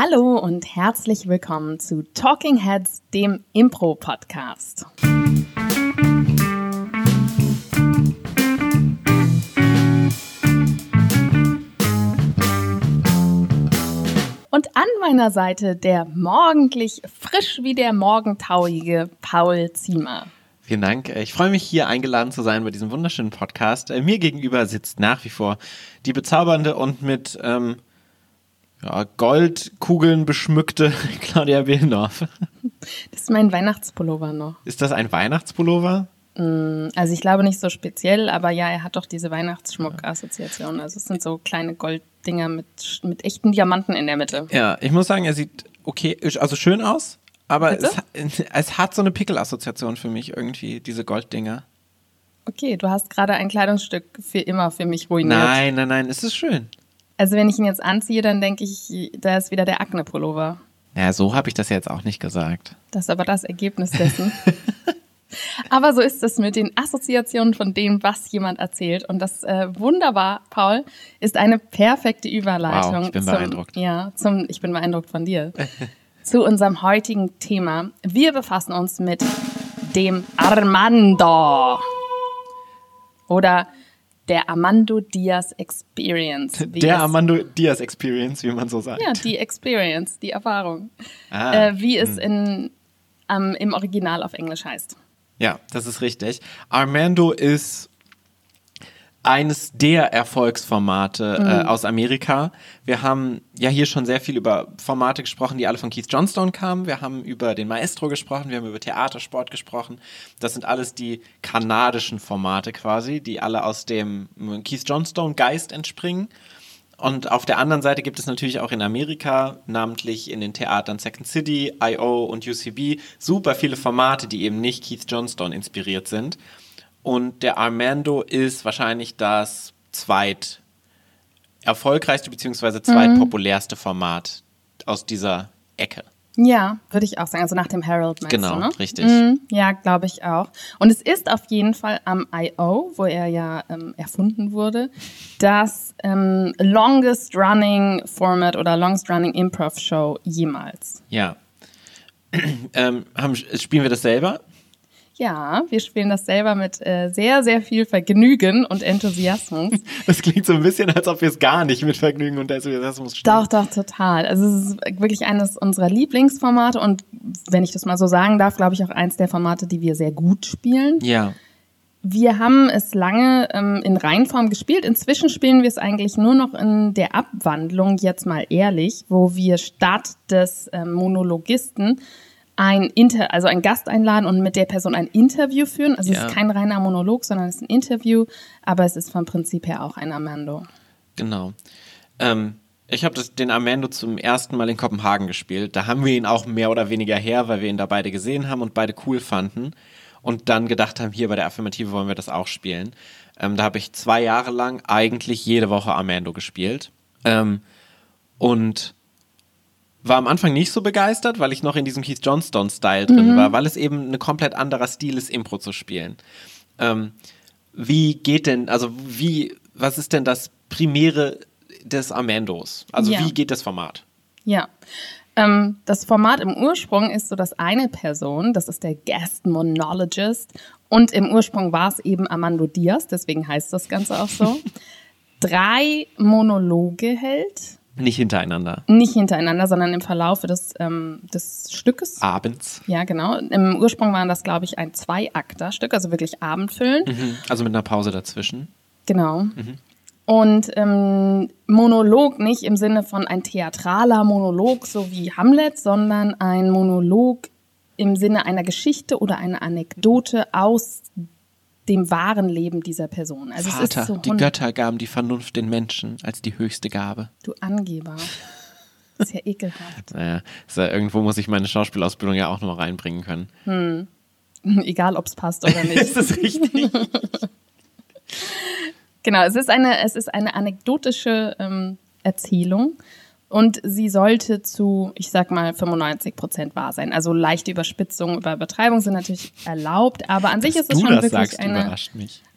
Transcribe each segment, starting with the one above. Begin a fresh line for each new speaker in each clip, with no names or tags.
Hallo und herzlich willkommen zu Talking Heads, dem Impro-Podcast. Und an meiner Seite der morgendlich frisch wie der morgentauige Paul Ziemer.
Vielen Dank. Ich freue mich, hier eingeladen zu sein bei diesem wunderschönen Podcast. Äh, mir gegenüber sitzt nach wie vor die bezaubernde und mit ähm, ja, Goldkugeln beschmückte Claudia Willenhoff.
Das ist mein Weihnachtspullover noch.
Ist das ein Weihnachtspullover?
Also ich glaube nicht so speziell, aber ja, er hat doch diese Weihnachtsschmuck-Assoziation. Also es sind so kleine Golddinger mit, mit echten Diamanten in der Mitte.
Ja, ich muss sagen, er sieht okay, also schön aus, aber es, es, hat so eine Pickel-Assoziation für mich irgendwie, diese Golddinger.
Okay, du hast gerade ein Kleidungsstück für immer für mich ruiniert.
Nein, nein, nein, es ist schön.
Also wenn ich ihn jetzt anziehe, dann denke ich, da ist wieder der Akne-Pullover.
Ja, so habe ich das jetzt auch nicht gesagt.
Das ist aber das Ergebnis dessen. aber so ist es mit den Assoziationen von dem, was jemand erzählt. Und das äh, wunderbar, Paul, ist eine perfekte Überleitung.
Wow, ich bin
zum,
beeindruckt.
Ja, zum, ich bin beeindruckt von dir. zu unserem heutigen Thema. Wir befassen uns mit dem Armando. Oder der Armando Diaz Experience.
Der Armando Diaz Experience, wie man so sagt.
Ja, die Experience, die Erfahrung. Ah, äh, wie es hm. in, ähm, im Original auf Englisch heißt.
Ja, das ist richtig. Armando ist eines der Erfolgsformate äh, mhm. äh, aus Amerika. Wir haben ja hier schon sehr viel über Formate gesprochen, die alle von Keith Johnstone kamen. Wir haben über den Maestro gesprochen, wir haben über Theatersport gesprochen. Das sind alles die kanadischen Formate quasi, die alle aus dem Keith Johnstone Geist entspringen. Und auf der anderen Seite gibt es natürlich auch in Amerika, namentlich in den Theatern Second City, I.O. und UCB, super viele Formate, die eben nicht Keith Johnstone inspiriert sind. Und der Armando ist wahrscheinlich das zweit erfolgreichste bzw. zweitpopulärste mhm. Format aus dieser Ecke.
Ja, würde ich auch sagen. Also nach dem Harold meinst
genau,
du, ne?
richtig.
Mhm, ja, glaube ich auch. Und es ist auf jeden Fall am I.O., wo er ja ähm, erfunden wurde, das ähm, longest running Format oder longest running Improv Show jemals.
Ja. ähm, haben, spielen wir das selber?
Ja, wir spielen das selber mit äh, sehr, sehr viel Vergnügen und Enthusiasmus.
Das klingt so ein bisschen, als ob wir es gar nicht mit Vergnügen und Enthusiasmus spielen.
Doch, doch, total. Also es ist wirklich eines unserer Lieblingsformate und wenn ich das mal so sagen darf, glaube ich auch eins der Formate, die wir sehr gut spielen.
Ja.
Wir haben es lange ähm, in Reihenform gespielt. Inzwischen spielen wir es eigentlich nur noch in der Abwandlung, jetzt mal ehrlich, wo wir statt des ähm, Monologisten ein Inter, also ein Gast einladen und mit der Person ein Interview führen. Also ja. es ist kein reiner Monolog, sondern es ist ein Interview, aber es ist vom Prinzip her auch ein Amando.
Genau. Ähm, ich habe den Amando zum ersten Mal in Kopenhagen gespielt. Da haben wir ihn auch mehr oder weniger her, weil wir ihn da beide gesehen haben und beide cool fanden. Und dann gedacht haben, hier bei der Affirmative wollen wir das auch spielen. Ähm, da habe ich zwei Jahre lang eigentlich jede Woche Amando gespielt. Ähm, und war am Anfang nicht so begeistert, weil ich noch in diesem Keith Johnstone-Style drin mhm. war, weil es eben ein komplett anderer Stil ist, Impro zu spielen. Ähm, wie geht denn, also wie, was ist denn das Primäre des Amandos? Also ja. wie geht das Format?
Ja. Ähm, das Format im Ursprung ist so, dass eine Person, das ist der Guest Monologist, und im Ursprung war es eben Armando Diaz, deswegen heißt das Ganze auch so, drei Monologe hält
nicht hintereinander.
Nicht hintereinander, sondern im Verlauf des, ähm, des Stückes.
Abends.
Ja, genau. Im Ursprung waren das, glaube ich, ein Zwei-Akter-Stück, also wirklich abendfüllend.
Mhm. Also mit einer Pause dazwischen.
Genau. Mhm. Und ähm, Monolog nicht im Sinne von ein theatraler Monolog, so wie Hamlet, sondern ein Monolog im Sinne einer Geschichte oder einer Anekdote aus dem wahren Leben dieser Person.
Also Vater, so die Götter gaben die Vernunft den Menschen als die höchste Gabe.
Du Angeber. Das ist ja ekelhaft.
naja, ja, irgendwo muss ich meine Schauspielausbildung ja auch noch reinbringen können.
Hm. Egal, ob es passt oder nicht.
ist das richtig?
genau, es ist eine, es ist eine anekdotische ähm, Erzählung und sie sollte zu, ich sag mal, 95 Prozent wahr sein. Also leichte Überspitzungen über Übertreibung sind natürlich erlaubt, aber an Dass sich ist es schon wirklich
sagst,
eine,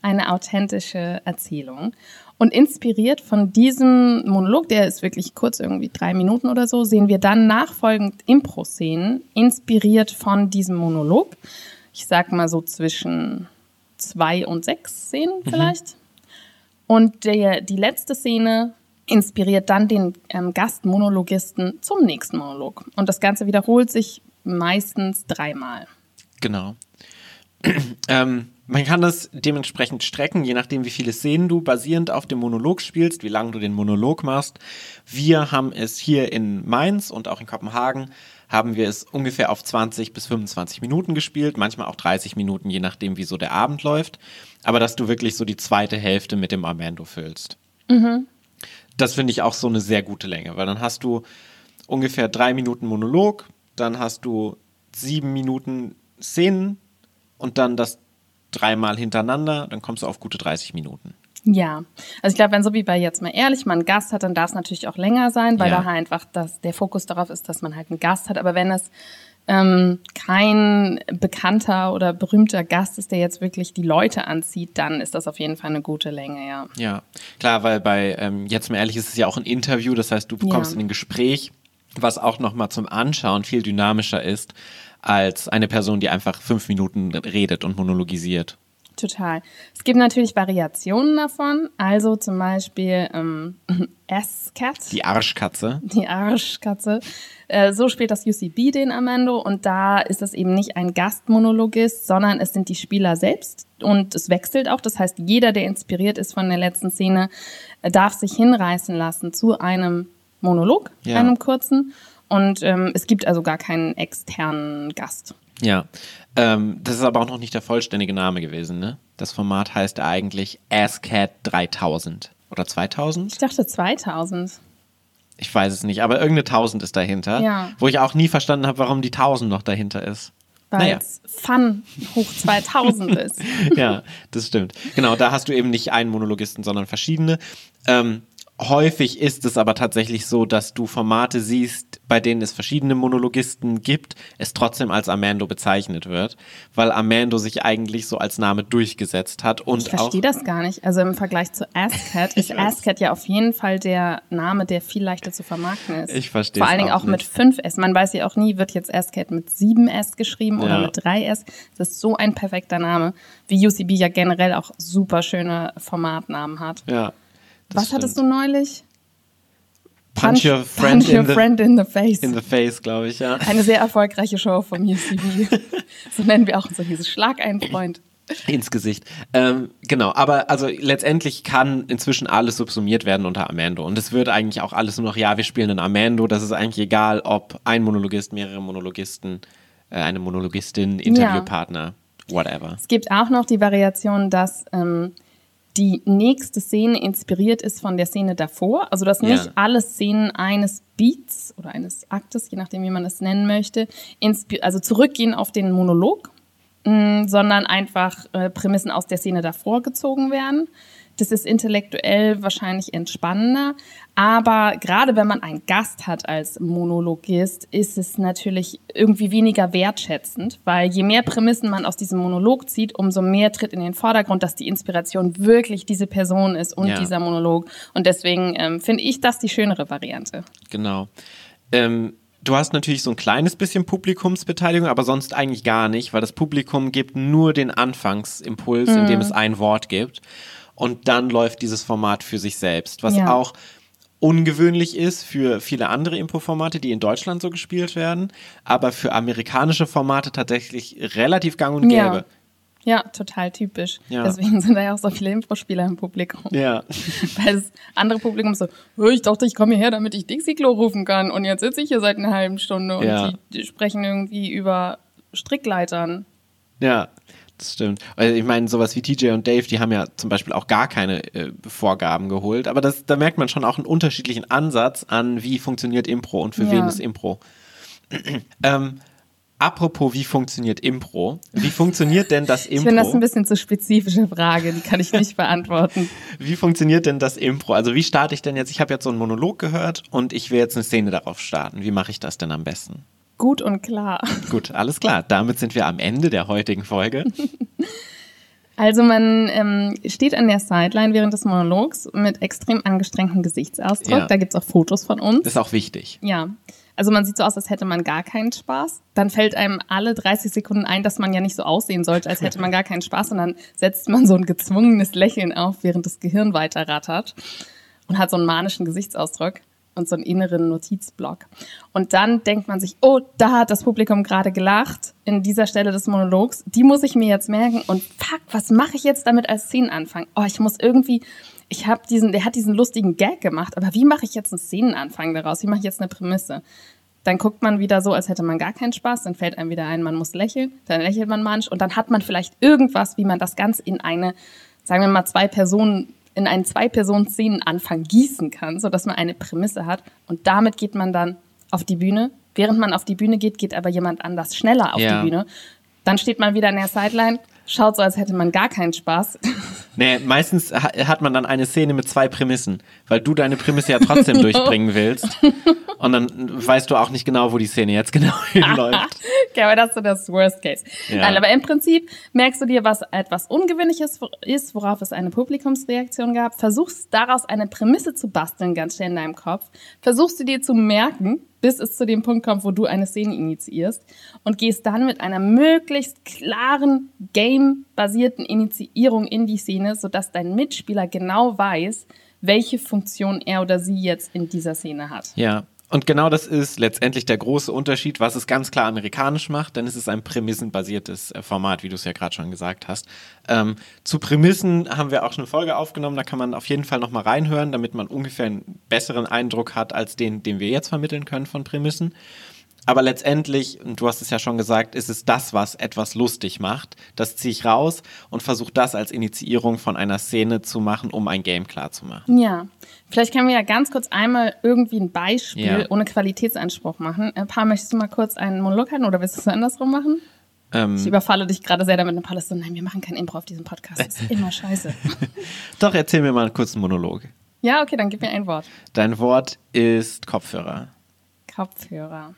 eine authentische Erzählung. Und inspiriert von diesem Monolog, der ist wirklich kurz, irgendwie drei Minuten oder so, sehen wir dann nachfolgend Impro-Szenen, inspiriert von diesem Monolog. Ich sag mal so zwischen zwei und sechs Szenen mhm. vielleicht. Mhm. Und der, die letzte Szene inspiriert dann den ähm, Gastmonologisten zum nächsten Monolog. Und das Ganze wiederholt sich meistens dreimal.
Genau. ähm, man kann das dementsprechend strecken, je nachdem, wie viele Szenen du basierend auf dem Monolog spielst, wie lange du den Monolog machst. Wir haben es hier in Mainz und auch in Kopenhagen haben wir es ungefähr auf 20 bis 25 Minuten gespielt, manchmal auch 30 Minuten, je nachdem, wie so der Abend läuft. Aber dass du wirklich so die zweite Hälfte mit dem Armando füllst. Mhm. Das finde ich auch so eine sehr gute Länge, weil dann hast du ungefähr drei Minuten Monolog, dann hast du sieben Minuten Szenen und dann das dreimal hintereinander, dann kommst du auf gute 30 Minuten.
Ja, also ich glaube, wenn so wie bei jetzt mal ehrlich man einen Gast hat, dann darf es natürlich auch länger sein, weil ja. da einfach das, der Fokus darauf ist, dass man halt einen Gast hat. Aber wenn es ähm, kein bekannter oder berühmter Gast ist, der jetzt wirklich die Leute anzieht, dann ist das auf jeden Fall eine gute Länge, ja.
Ja, klar, weil bei ähm, jetzt mal ehrlich ist es ja auch ein Interview, das heißt, du bekommst ja. in ein Gespräch, was auch nochmal zum Anschauen viel dynamischer ist als eine Person, die einfach fünf Minuten redet und monologisiert.
Total. Es gibt natürlich Variationen davon. Also zum Beispiel ähm, S-Cat.
Die Arschkatze.
Die Arschkatze. Äh, so spielt das UCB den Amando und da ist es eben nicht ein Gastmonologist, sondern es sind die Spieler selbst und es wechselt auch. Das heißt, jeder, der inspiriert ist von der letzten Szene, darf sich hinreißen lassen zu einem Monolog, ja. einem kurzen. Und ähm, es gibt also gar keinen externen Gast.
Ja, ähm, das ist aber auch noch nicht der vollständige Name gewesen, ne? Das Format heißt eigentlich ASCAT 3000 oder 2000?
Ich dachte 2000.
Ich weiß es nicht, aber irgendeine 1000 ist dahinter. Ja. Wo ich auch nie verstanden habe, warum die 1000 noch dahinter ist.
Weil naja. es Fun hoch 2000 ist.
ja, das stimmt. Genau, da hast du eben nicht einen Monologisten, sondern verschiedene. Ähm, Häufig ist es aber tatsächlich so, dass du Formate siehst, bei denen es verschiedene Monologisten gibt, es trotzdem als Amando bezeichnet wird, weil Amando sich eigentlich so als Name durchgesetzt hat und
Ich verstehe das gar nicht. Also im Vergleich zu Ascat ist Ascat ja auf jeden Fall der Name, der viel leichter zu vermarkten ist.
Ich verstehe
Vor allen Dingen auch, auch mit 5S. Man weiß ja auch nie, wird jetzt Ascat mit 7S geschrieben ja. oder mit 3S. Das ist so ein perfekter Name, wie UCB ja generell auch super schöne Formatnamen hat.
Ja.
Was stimmt. hattest du neulich?
Punch, punch, your, friend,
punch your in friend, in the face.
In the face, glaube ich, ja.
Eine sehr erfolgreiche Show vom UCB. so nennen wir auch so dieses Schlag einen Freund.
Ins Gesicht. Ähm, genau, aber also letztendlich kann inzwischen alles subsumiert werden unter Amando. Und es wird eigentlich auch alles nur noch, ja, wir spielen ein Amando. Das ist eigentlich egal, ob ein Monologist, mehrere Monologisten, äh, eine Monologistin, Interviewpartner, ja. whatever.
Es gibt auch noch die Variation, dass ähm, die nächste Szene inspiriert ist von der Szene davor. Also dass nicht ja. alle Szenen eines Beats oder eines Aktes, je nachdem wie man es nennen möchte, also zurückgehen auf den Monolog, mh, mm, sondern einfach äh, Prämissen aus der Szene davor gezogen werden. Das ist intellektuell wahrscheinlich entspannender. Aber gerade wenn man einen Gast hat als Monologist, ist es natürlich irgendwie weniger wertschätzend, weil je mehr Prämissen man aus diesem Monolog zieht, umso mehr tritt in den Vordergrund, dass die Inspiration wirklich diese Person ist und ja. dieser Monolog. Und deswegen ähm, finde ich das die schönere Variante.
Genau. Ähm Du hast natürlich so ein kleines bisschen Publikumsbeteiligung, aber sonst eigentlich gar nicht, weil das Publikum gibt nur den Anfangsimpuls, mhm. in dem es ein Wort gibt und dann läuft dieses Format für sich selbst, was ja. auch ungewöhnlich ist für viele andere Impro-Formate, die in Deutschland so gespielt werden, aber für amerikanische Formate tatsächlich relativ gang und gäbe.
Ja. Ja, total typisch. Ja. Deswegen sind da ja auch so viele Impro-Spieler im Publikum.
Ja.
Weil das andere Publikum so, ich dachte, ich komme hierher, damit ich Dixie-Klo rufen kann. Und jetzt sitze ich hier seit einer halben Stunde und ja. die, die, sprechen irgendwie über Strickleitern.
Ja, das stimmt. Also ich meine, sowas wie TJ und Dave, die haben ja zum Beispiel auch gar keine äh, Vorgaben geholt. Aber das, da merkt man schon auch einen unterschiedlichen Ansatz an, wie funktioniert Impro und für ja. wen ist Impro. ähm, apropos, wie funktioniert Impro? Wie funktioniert denn das Impro? Ich
finde das ein bisschen zu spezifische Frage, die kann ich nicht beantworten.
Wie funktioniert denn das Impro? Also wie starte ich denn jetzt? Ich habe jetzt so einen Monolog gehört und ich will jetzt eine Szene darauf starten. Wie mache ich das denn am besten?
Gut und klar.
Gut, alles klar. Damit sind wir am Ende der heutigen Folge.
Also man ähm, steht an der Sideline während des Monologs mit extrem angestrengtem Gesichtsausdruck.
Ja.
Da gibt's auch Fotos von uns.
Ist auch wichtig.
Ja. Also man sieht so aus, als hätte man gar keinen Spaß. Dann fällt einem alle 30 Sekunden ein, dass man ja nicht so aussehen sollte, als hätte man gar keinen Spaß. Und dann setzt man so ein gezwungenes Lächeln auf, während das Gehirn weiter rattert und hat so einen manischen Gesichtsausdruck und so einen inneren Notizblock. Und dann denkt man sich, oh, da hat das Publikum gerade gelacht in dieser Stelle des Monologs. Die muss ich mir jetzt merken. Und fuck, was mache ich jetzt damit als Szenenanfang? Oh, ich muss irgendwie, ich habe diesen, der hat diesen lustigen Gag gemacht, aber wie mache ich jetzt einen Szenenanfang daraus? Wie mache ich jetzt eine Prämisse? Dann guckt man wieder so, als hätte man gar keinen Spaß. Dann fällt einem wieder ein, man muss lächeln. Dann lächelt man manch und dann hat man vielleicht irgendwas, wie man das Ganze in eine, sagen wir mal, zwei Personen in einen Zwei-Personen-Szenenanfang gießen kann, sodass man eine Prämisse hat. Und damit geht man dann auf die Bühne. Während man auf die Bühne geht, geht aber jemand anders schneller auf
Ja.
die Bühne. Dann steht man wieder in der Sideline, schaut so, als hätte man gar keinen Spaß.
Nee, meistens ha hat man dann eine Szene mit zwei Prämissen, weil du deine Prämisse ja trotzdem durchbringen willst. Und dann weißt du auch nicht genau, wo die Szene jetzt genau hinläuft.
Okay, aber das ist so das Worst Case.
Ja.
Nein, aber im Prinzip merkst du dir, was etwas Ungewöhnliches ist, worauf es eine Publikumsreaktion gab, versuchst daraus eine Prämisse zu basteln, ganz schnell in deinem Kopf, versuchst du dir zu merken, bis es zu dem Punkt kommt, wo du eine Szene initiierst und gehst dann mit einer möglichst klaren, game-basierten Initiierung in die Szene, sodass dein Mitspieler genau weiß, welche Funktion er oder sie jetzt in dieser Szene hat.
Ja. Und genau das ist letztendlich der große Unterschied, was es ganz klar amerikanisch macht, denn es ist ein prämissenbasiertes äh, Format, wie du es ja gerade schon gesagt hast. Ähm, zu Prämissen haben wir auch schon eine Folge aufgenommen, da kann man auf jeden Fall nochmal reinhören, damit man ungefähr einen besseren Eindruck hat, als den, den wir jetzt vermitteln können von Prämissen. Aber letztendlich, und du hast es ja schon gesagt, ist es das, was etwas lustig macht. Das ziehe ich raus und versuche das als Initiierung von einer Szene zu machen, um ein Game klar zu machen.
Ja, vielleicht können wir ja ganz kurz einmal irgendwie ein Beispiel
Ja.
ohne Qualitätsanspruch machen. Äh, Paar, möchtest du mal kurz einen Monolog halten oder willst du es andersrum machen?
Ähm,
Ich überfalle dich gerade sehr damit. Und ist so, nein, wir machen kein Impro auf diesem Podcast. Das ist immer scheiße.
doch, erzähl mir mal einen kurzen Monolog.
ja, okay, dann gib mir ein Wort.
Dein Wort ist Kopfhörer.
Kopfhörer.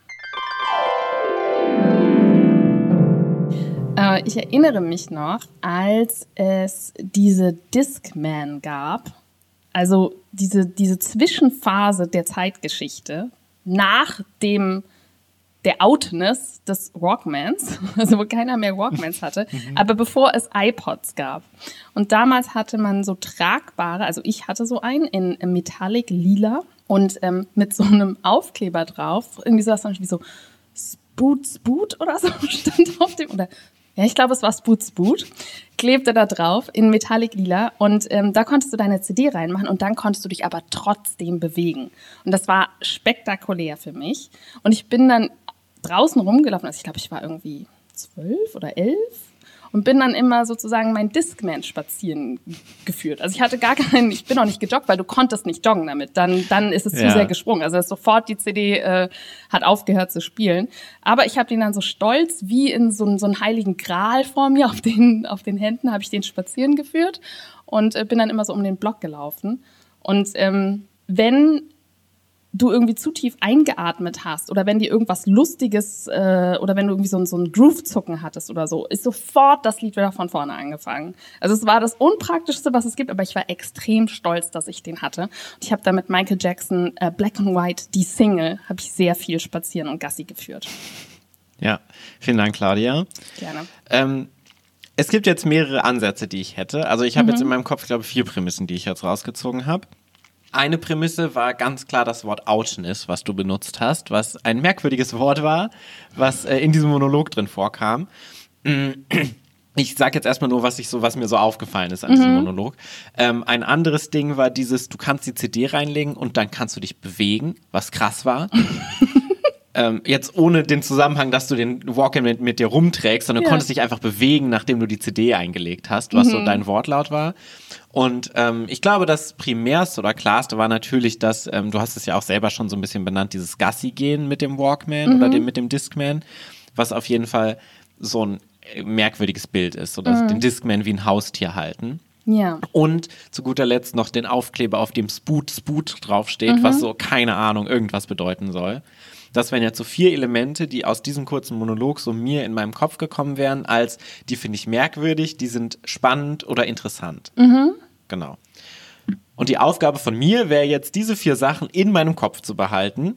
Ich erinnere mich noch, als es diese Discman gab, also diese, diese Zwischenphase der Zeitgeschichte nach dem der Outness des Walkmans, also wo keiner mehr Walkmans hatte, aber bevor es iPods gab. Und damals hatte man so tragbare, also ich hatte so einen in Metallic Lila und ähm, mit so einem Aufkleber drauf, irgendwie sowas wie so Spoot Spoot oder so stand auf dem, oder ja, ich glaube, es war Spoot Spoot, klebte da drauf in Metallic Lila und ähm, da konntest du deine CD reinmachen und dann konntest du dich aber trotzdem bewegen. Und das war spektakulär für mich. Und ich bin dann draußen rumgelaufen, also ich glaube, ich war irgendwie zwölf oder elf und bin dann immer sozusagen mein Discman spazieren geführt. Also ich hatte gar keinen, ich bin auch nicht gejoggt, weil du konntest nicht joggen damit. Dann, dann ist es zu
Ja.
sehr gesprungen. Also sofort die CD äh, hat aufgehört zu spielen. Aber ich habe den dann so stolz wie in so, so einen heiligen Gral vor mir auf den, auf den Händen, habe ich den spazieren geführt und äh, bin dann immer so um den Block gelaufen. Und ähm, wenn du irgendwie zu tief eingeatmet hast oder wenn dir irgendwas Lustiges äh, oder wenn du irgendwie so, ein- so ein Groove-Zucken hattest oder so, ist sofort das Lied wieder von vorne angefangen. Also es war das Unpraktischste, was es gibt, aber ich war extrem stolz, dass ich den hatte. Und ich habe da mit Michael Jackson äh, Black and White, die Single, habe ich sehr viel spazieren und Gassi geführt.
Ja, vielen Dank, Claudia.
Gerne.
Ähm, es gibt jetzt mehrere Ansätze, die ich hätte. Also ich habe jetzt in meinem Kopf, glaube ich, vier Prämissen, die ich jetzt rausgezogen habe. Eine Prämisse war ganz klar das Wort Outness, was du benutzt hast, was ein merkwürdiges Wort war, was äh, in diesem Monolog drin vorkam. Mm, Ich sage jetzt erstmal nur, was ich so, was mir so aufgefallen ist an diesem Monolog. Ähm, ein anderes Ding war dieses, du kannst die CD reinlegen und dann kannst du dich bewegen, was krass war. ähm, jetzt ohne den Zusammenhang, dass du den Walk-In mit, mit dir rumträgst, sondern du
Ja.
konntest dich einfach bewegen, nachdem du die CD eingelegt hast, was so dein Wortlaut war. Und ähm, ich glaube, das primärste oder klarste war natürlich, dass, ähm, du hast es ja auch selber schon so ein bisschen benannt, dieses Gassi-Gehen mit dem Walkman oder dem, mit dem Discman, was auf jeden Fall so ein äh, merkwürdiges Bild ist, oder den Discman wie ein Haustier halten.
Ja.
Und zu guter Letzt noch den Aufkleber, auf dem Spoot Spoot draufsteht, was so, keine Ahnung, irgendwas bedeuten soll. Das wären jetzt so vier Elemente, die aus diesem kurzen Monolog so mir in meinem Kopf gekommen wären, als die finde ich merkwürdig, die sind spannend oder interessant.
Mhm.
Genau. Und die Aufgabe von mir wäre jetzt, diese vier Sachen in meinem Kopf zu behalten,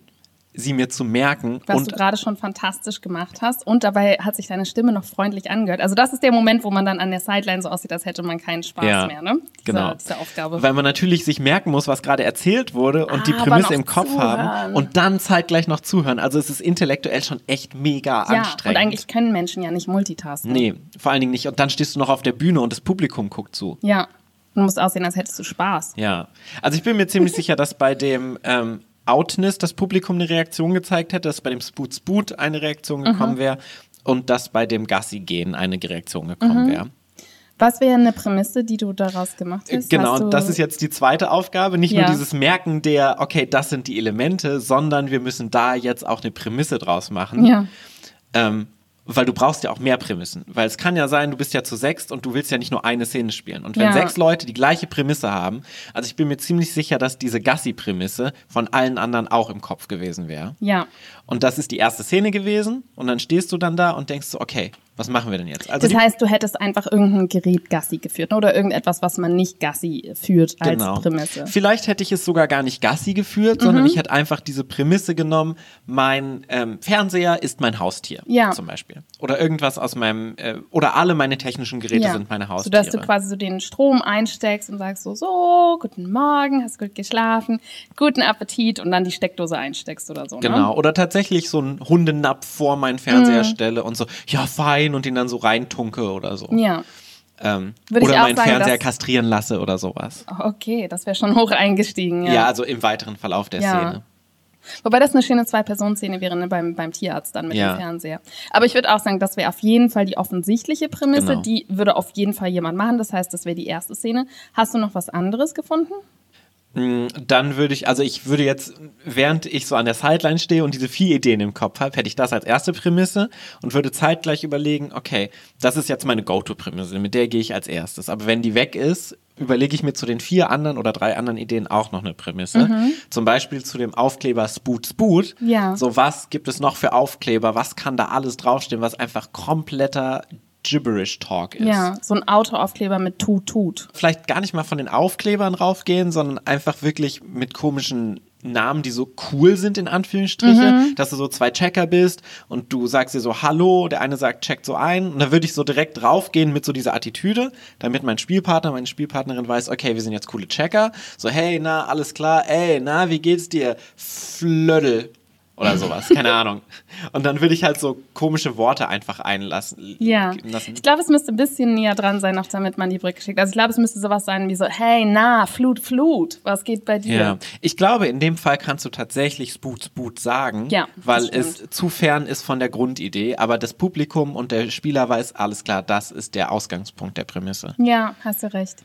sie mir zu merken.
Was
und
du gerade schon fantastisch gemacht hast. Und dabei hat sich deine Stimme noch freundlich angehört. Also das ist der Moment, wo man dann an der Sideline so aussieht, als hätte man keinen Spaß
Ja,
mehr, ne? Diese,
genau.
Diese Aufgabe.
weil man natürlich sich merken muss, was gerade erzählt wurde und die
Aber
Prämisse im Kopf
zuhören.
haben und dann zeitgleich noch zuhören. Also es ist intellektuell schon echt mega
ja,
anstrengend.
und eigentlich können Menschen ja nicht multitasken.
Nee, vor allen Dingen nicht. Und dann stehst du noch auf der Bühne und das Publikum guckt zu.
Ja. Du musst aussehen, als hättest du Spaß.
Ja. Also ich bin mir ziemlich sicher, dass bei dem ähm, Outness das Publikum eine Reaktion gezeigt hätte, dass bei dem Spoot Spoot eine Reaktion gekommen
Mhm.
wäre und dass bei dem Gassi gehen eine Reaktion gekommen
Mhm.
wäre.
Was wäre eine Prämisse, die du daraus gemacht hast?
Genau,
Hast
und das ist jetzt die zweite Aufgabe. Nicht
Ja.
nur dieses Merken der, okay, das sind die Elemente, sondern wir müssen da jetzt auch eine Prämisse draus machen.
Ja.
Ähm, weil du brauchst ja auch mehr Prämissen. Weil es kann ja sein, du bist ja zu sechst und du willst ja nicht nur eine Szene spielen. Und wenn
Ja.
sechs Leute die gleiche Prämisse haben, also ich bin mir ziemlich sicher, dass diese Gassi-Prämisse von allen anderen auch im Kopf gewesen wäre.
Ja.
Und das ist die erste Szene gewesen. Und dann stehst du dann da und denkst so, okay, was machen wir denn jetzt? Also
Das heißt, du hättest einfach irgendein Gerät Gassi geführt ne? oder irgendetwas, was man nicht Gassi führt als
Genau.
Prämisse.
Vielleicht hätte ich es sogar gar nicht Gassi geführt, sondern
Mhm.
ich hätte einfach diese Prämisse genommen, mein ähm, Fernseher ist mein Haustier
Ja.
zum Beispiel. Oder irgendwas aus meinem, äh, oder alle meine technischen Geräte sind meine
So
Haustiere.
dass du quasi so den Strom einsteckst und sagst so, so, guten Morgen, hast gut geschlafen, guten Appetit und dann die Steckdose einsteckst oder so.
Genau.
Ne?
Oder tatsächlich so einen Hundenapf vor meinen Fernseher
Mhm.
stelle und so, ja, fein, und ihn dann so reintunke oder so.
Ja.
Ähm,
Würde ich
oder meinen
sagen,
Fernseher kastrieren lasse oder sowas.
Okay, das wäre schon hoch eingestiegen. Ja.
Ja. also im weiteren Verlauf der
Ja.
Szene.
Wobei das eine schöne Zwei-Personen-Szene wäre ne, beim, beim Tierarzt dann mit
Ja.
dem Fernseher. Aber ich würde auch sagen, das wäre auf jeden Fall die offensichtliche Prämisse.
Genau.
Die würde auf jeden Fall jemand machen. Das heißt, das wäre die erste Szene. Hast du noch was anderes gefunden?
Mm, Dann würde ich, also ich würde jetzt, während ich so an der Sideline stehe und diese vier Ideen im Kopf habe, hätte ich das als erste Prämisse und würde zeitgleich überlegen, okay, das ist jetzt meine Go-To-Prämisse, mit der gehe ich als erstes. Aber wenn die weg ist, überlege ich mir zu den vier anderen oder drei anderen Ideen auch noch eine Prämisse. Zum Beispiel zu dem Aufkleber Spoot Spoot.
Ja.
So, was gibt es noch für Aufkleber? Was kann da alles draufstehen, was einfach kompletter Gibberish-Talk ist?
Ja, so ein Autoaufkleber mit Tut Tut.
vielleicht gar nicht mal von den Aufklebern raufgehen, sondern einfach wirklich mit komischen Namen, die so cool sind, in Anführungsstriche,
Mhm.
dass du so zwei Checker bist und du sagst dir so Hallo, der eine sagt, checkt so ein und dann würde ich so direkt draufgehen mit so dieser Attitüde, damit mein Spielpartner, meine Spielpartnerin weiß, okay, wir sind jetzt coole Checker, so hey, na, alles klar, ey, na, wie geht's dir? Flöddel. Oder sowas, keine Ahnung. Und dann würde ich halt so komische Worte einfach einlassen.
Ja.
Lassen.
Ich glaube, es müsste ein bisschen näher dran sein, noch damit man die Brücke schickt. Also ich glaube, es müsste sowas sein wie so, hey, na, Flut, Flut, was geht bei dir?
Ja, ich glaube, in dem Fall kannst du tatsächlich Spoot Spoot sagen,
Ja,
weil es zu fern ist von der Grundidee, aber das Publikum und der Spieler weiß, alles klar, das ist der Ausgangspunkt der Prämisse.
Ja, hast du recht.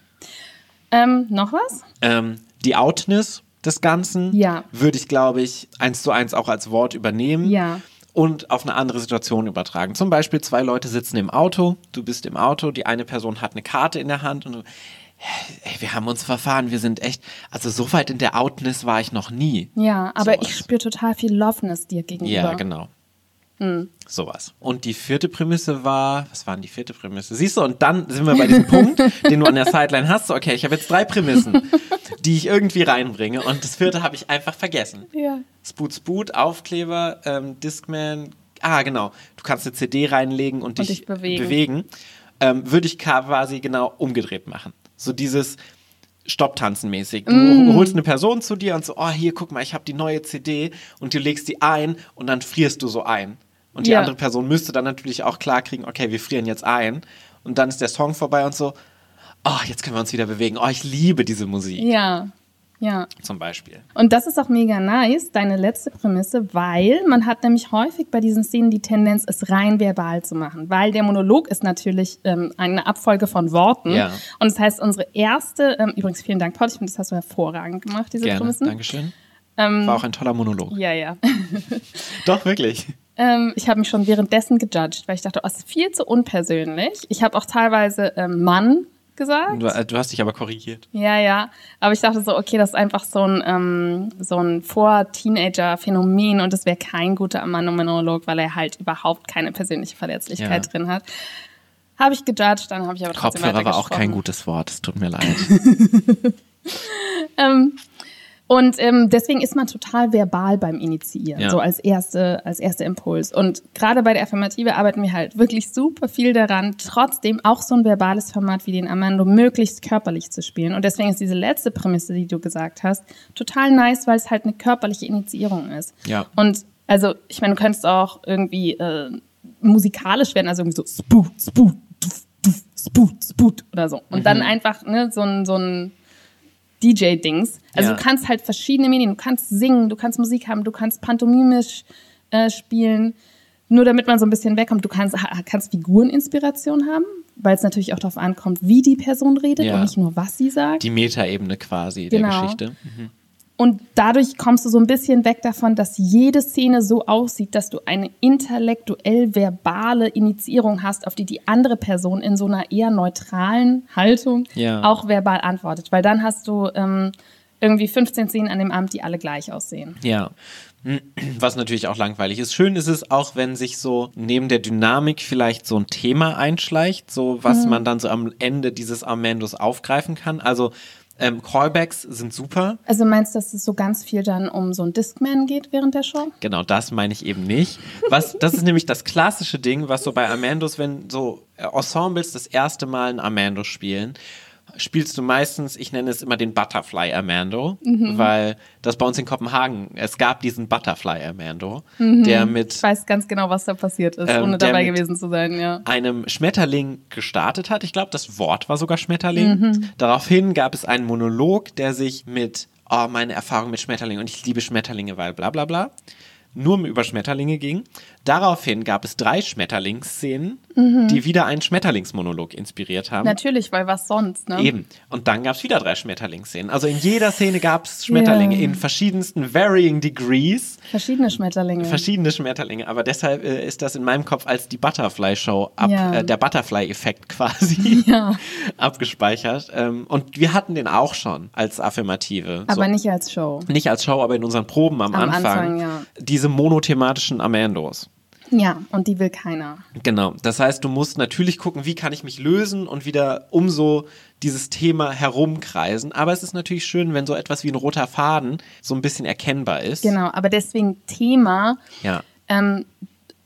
Ähm, noch was?
Ähm, die Outness des Ganzen
Ja.
würde ich, glaube ich, eins zu eins auch als Wort übernehmen.
Ja.
Und auf eine andere Situation übertragen. Zum Beispiel zwei Leute sitzen im Auto, du bist im Auto, die eine Person hat eine Karte in der Hand und du, ey, wir haben uns verfahren, wir sind echt, also so weit in der Outness war ich noch nie.
Ja, aber
Sowas.
ich spüre total viel Loveness dir gegenüber.
Ja, genau.
Hm.
Sowas. Und die vierte Prämisse war, was war denn die vierte Prämisse? Siehst du, und dann sind wir bei diesem Punkt, den du an der Sideline hast. So, okay, ich habe jetzt drei Prämissen, die ich irgendwie reinbringe. Und das vierte habe ich einfach vergessen.
Ja.
Spoot Spoot, Aufkleber, ähm, Discman. Ah, genau. Du kannst eine CD reinlegen und dich,
dich bewegen.
bewegen. Ähm, Würde ich quasi genau umgedreht machen. So dieses Stopptanzen-mäßig. Du
Mm.
holst eine Person zu dir und so, oh, hier, guck mal, ich habe die neue CD und du legst die ein und dann frierst du so ein. Und die
Ja.
andere Person müsste dann natürlich auch klar kriegen, okay, wir frieren jetzt ein. Und dann ist der Song vorbei und so, oh, jetzt können wir uns wieder bewegen. Oh, ich liebe diese Musik
Ja. Ja.
zum Beispiel.
Und das ist auch mega nice, deine letzte Prämisse, weil man hat nämlich häufig bei diesen Szenen die Tendenz, es rein verbal zu machen. Weil der Monolog ist natürlich ähm, eine Abfolge von Worten.
Ja.
Und das heißt, unsere erste, ähm, übrigens vielen Dank, Paul, ich finde, das hast du hervorragend gemacht, diese
Gerne,
Prämissen.
Dankeschön. War auch ein toller Monolog.
Ja, ja.
Doch, wirklich.
Ähm, ich habe mich schon währenddessen gejudged, weil ich dachte, oh, das ist viel zu unpersönlich. Ich habe auch teilweise ähm, Mann gesagt.
Du, äh, du hast dich aber korrigiert.
Ja, ja. Aber ich dachte so, okay, das ist einfach so ein, ähm, so ein Vor-Teenager-Phänomen und es wäre kein guter Amando-Monolog, weil er halt überhaupt keine persönliche Verletzlichkeit
Ja.
drin hat. Habe ich gejudged, dann habe ich aber trotzdem
Kopfhörer war auch kein gutes Wort, es tut mir leid.
Ähm, und ähm, deswegen ist man total verbal beim Initiieren,
Ja.
so als erste, als erster Impuls. Und gerade bei der Affirmative arbeiten wir halt wirklich super viel daran, trotzdem auch so ein verbales Format wie den Amando möglichst körperlich zu spielen. Und deswegen ist diese letzte Prämisse, die du gesagt hast, total nice, weil es halt eine körperliche Initiierung ist.
Ja.
Und also, ich meine, du könntest auch irgendwie äh, musikalisch werden, also irgendwie so spoot, spoot, spoot, spoot oder so. Und
Mhm.
dann einfach ne, so ein, so ein DJ-Dings. Also
Ja.
du kannst halt verschiedene Medien, du kannst singen, du kannst Musik haben, du kannst pantomimisch äh, spielen. Nur damit man so ein bisschen wegkommt, du kannst, kannst Figureninspiration haben, weil es natürlich auch darauf ankommt, wie die Person redet
Ja.
und nicht nur, was sie sagt.
Die Metaebene quasi der
Genau.
Geschichte.
Und dadurch kommst du so ein bisschen weg davon, dass jede Szene so aussieht, dass du eine intellektuell verbale Initiierung hast, auf die die andere Person in so einer eher neutralen Haltung
Ja.
auch verbal antwortet. Weil dann hast du ähm, irgendwie 15 Szenen an dem Abend, die alle gleich aussehen.
Ja. Was natürlich auch langweilig ist. Schön ist es auch, wenn sich so neben der Dynamik vielleicht so ein Thema einschleicht, so was man dann so am Ende dieses Armandos aufgreifen kann. Also ähm, Callbacks sind super.
Also meinst du, dass es so ganz viel dann um so ein Discman geht während der Show?
Genau, das meine ich eben nicht. Was, das ist nämlich das klassische Ding, was so bei Armandos, wenn so äh, Ensembles das erste Mal ein Armando spielen, spielst du meistens, ich nenne es immer den Butterfly Armando,
Mhm.
weil das bei uns in Kopenhagen, es gab diesen Butterfly Armando, der
Ich
mit
weiß ganz genau, was da passiert ist,
Ähm,
ohne
der
dabei gewesen zu sein, ja.
einem Schmetterling gestartet hat. Ich glaube, das Wort war sogar Schmetterling.
Mhm.
Daraufhin gab es einen Monolog, der sich mit oh, meine Erfahrung mit Schmetterlingen und ich liebe Schmetterlinge, weil bla bla bla, nur über Schmetterlinge ging. Daraufhin gab es drei Schmetterlingsszenen, die wieder einen Schmetterlingsmonolog inspiriert haben.
Natürlich, weil was sonst, ne?
Eben. Und dann gab es wieder drei Schmetterlingsszenen. Also in jeder Szene gab es Schmetterlinge
Ja.
in verschiedensten varying degrees.
Verschiedene Schmetterlinge.
Verschiedene Schmetterlinge, aber deshalb äh, ist das in meinem Kopf als die Butterfly-Show ab,
Ja.
äh, der Butterfly-Effekt quasi
Ja.
abgespeichert. Ähm, und wir hatten den auch schon als Affirmative.
aber
so,
nicht als Show.
nicht als Show, aber in unseren Proben am,
Am
Anfang.
Anfang, ja.
Diese monothematischen Amandos.
Ja, und die will keiner.
Genau. Das heißt, du musst natürlich gucken, wie kann ich mich lösen und wieder umso dieses Thema herumkreisen. Aber es ist natürlich schön, wenn so etwas wie ein roter Faden so ein bisschen erkennbar ist.
Genau, aber deswegen Thema
Ja.
ähm,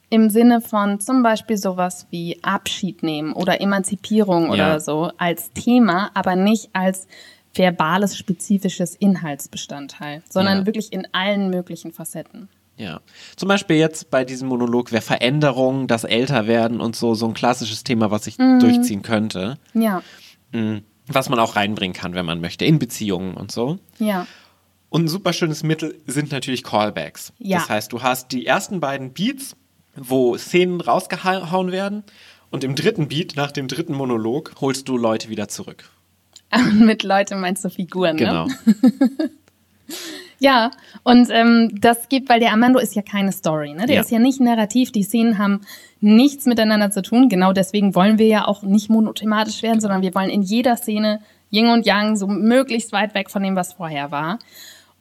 im Sinne von zum Beispiel sowas wie Abschied nehmen oder Emanzipierung
Ja.
oder so als Thema, aber nicht als verbales, spezifisches Inhaltsbestandteil, sondern
Ja.
wirklich in allen möglichen Facetten.
Ja. Zum Beispiel jetzt bei diesem Monolog wäre Veränderung, das Älterwerden und so, so ein klassisches Thema, was ich
Mhm.
durchziehen könnte.
Ja,
Mhm. Was man auch reinbringen kann, wenn man möchte, in Beziehungen und so.
ja,
Und ein super schönes Mittel sind natürlich Callbacks.
Ja.
Das heißt, du hast die ersten beiden Beats, wo Szenen rausgehauen werden. Und im dritten Beat, nach dem dritten Monolog, holst du Leute wieder zurück.
mit Leute meinst du Figuren,
Genau.
ne? Ja, und ähm, das gibt, weil der Armando ist ja keine Story, ne? Der
Ja.
ist ja nicht narrativ, die Szenen haben nichts miteinander zu tun. Genau deswegen wollen wir ja auch nicht monothematisch werden, sondern wir wollen in jeder Szene Yin und Yang so möglichst weit weg von dem, was vorher war.